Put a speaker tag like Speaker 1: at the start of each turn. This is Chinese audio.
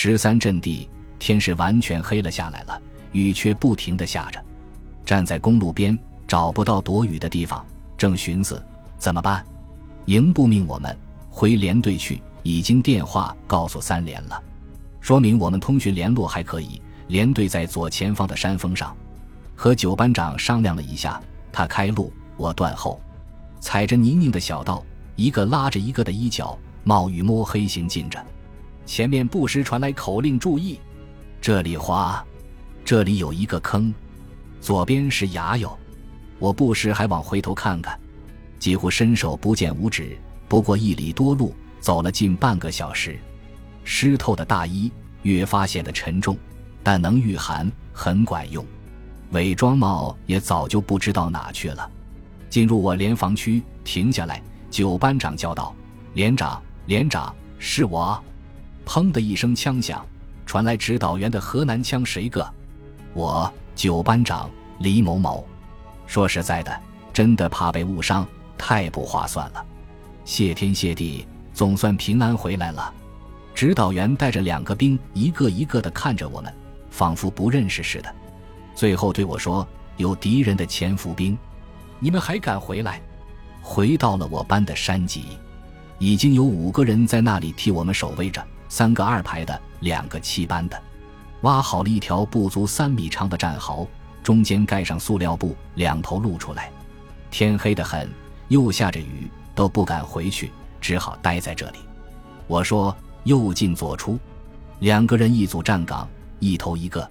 Speaker 1: 十三阵地，天是完全黑了下来了，雨却不停的下着。站在公路边，找不到躲雨的地方，正寻思怎么办。营部命我们回连队去，已经电话告诉三连了，说明我们通讯联络还可以。连队在左前方的山峰上，和九班长商量了一下，他开路，我断后，踩着泥泞的小道，一个拉着一个的衣角，冒雨摸黑行进着。前面不时传来口令：“注意，这里滑，这里有一个坑，左边是崖哟。”我不时还往回头看看，几乎伸手不见五指。不过一里多路，走了近半个小时，湿透的大衣越发显得沉重。但能御寒，很管用。伪装帽也早就不知道哪去了。进入我连防区，停下来。九班长叫道：“连长，连长，是我！”砰的一声枪响，传来指导员的河南腔：“谁个？”我九班长李某某。说实在的，真的怕被误伤，太不划算了。谢天谢地，总算平安回来了。指导员带着两个兵，一个一个的看着我们。仿佛不认识似的，最后对我说：“有敌人的潜伏兵，你们还敢回来？”回到了我班的山脊，已经有五个人在那里替我们守卫着，三个二排的，两个七班的，挖好了一条不足三米长的战壕，中间盖上塑料布，两头露出来。天黑得很，又下着雨，都不敢回去，只好待在这里。我说：“右进左出，两个人一组站岗。”一头一个。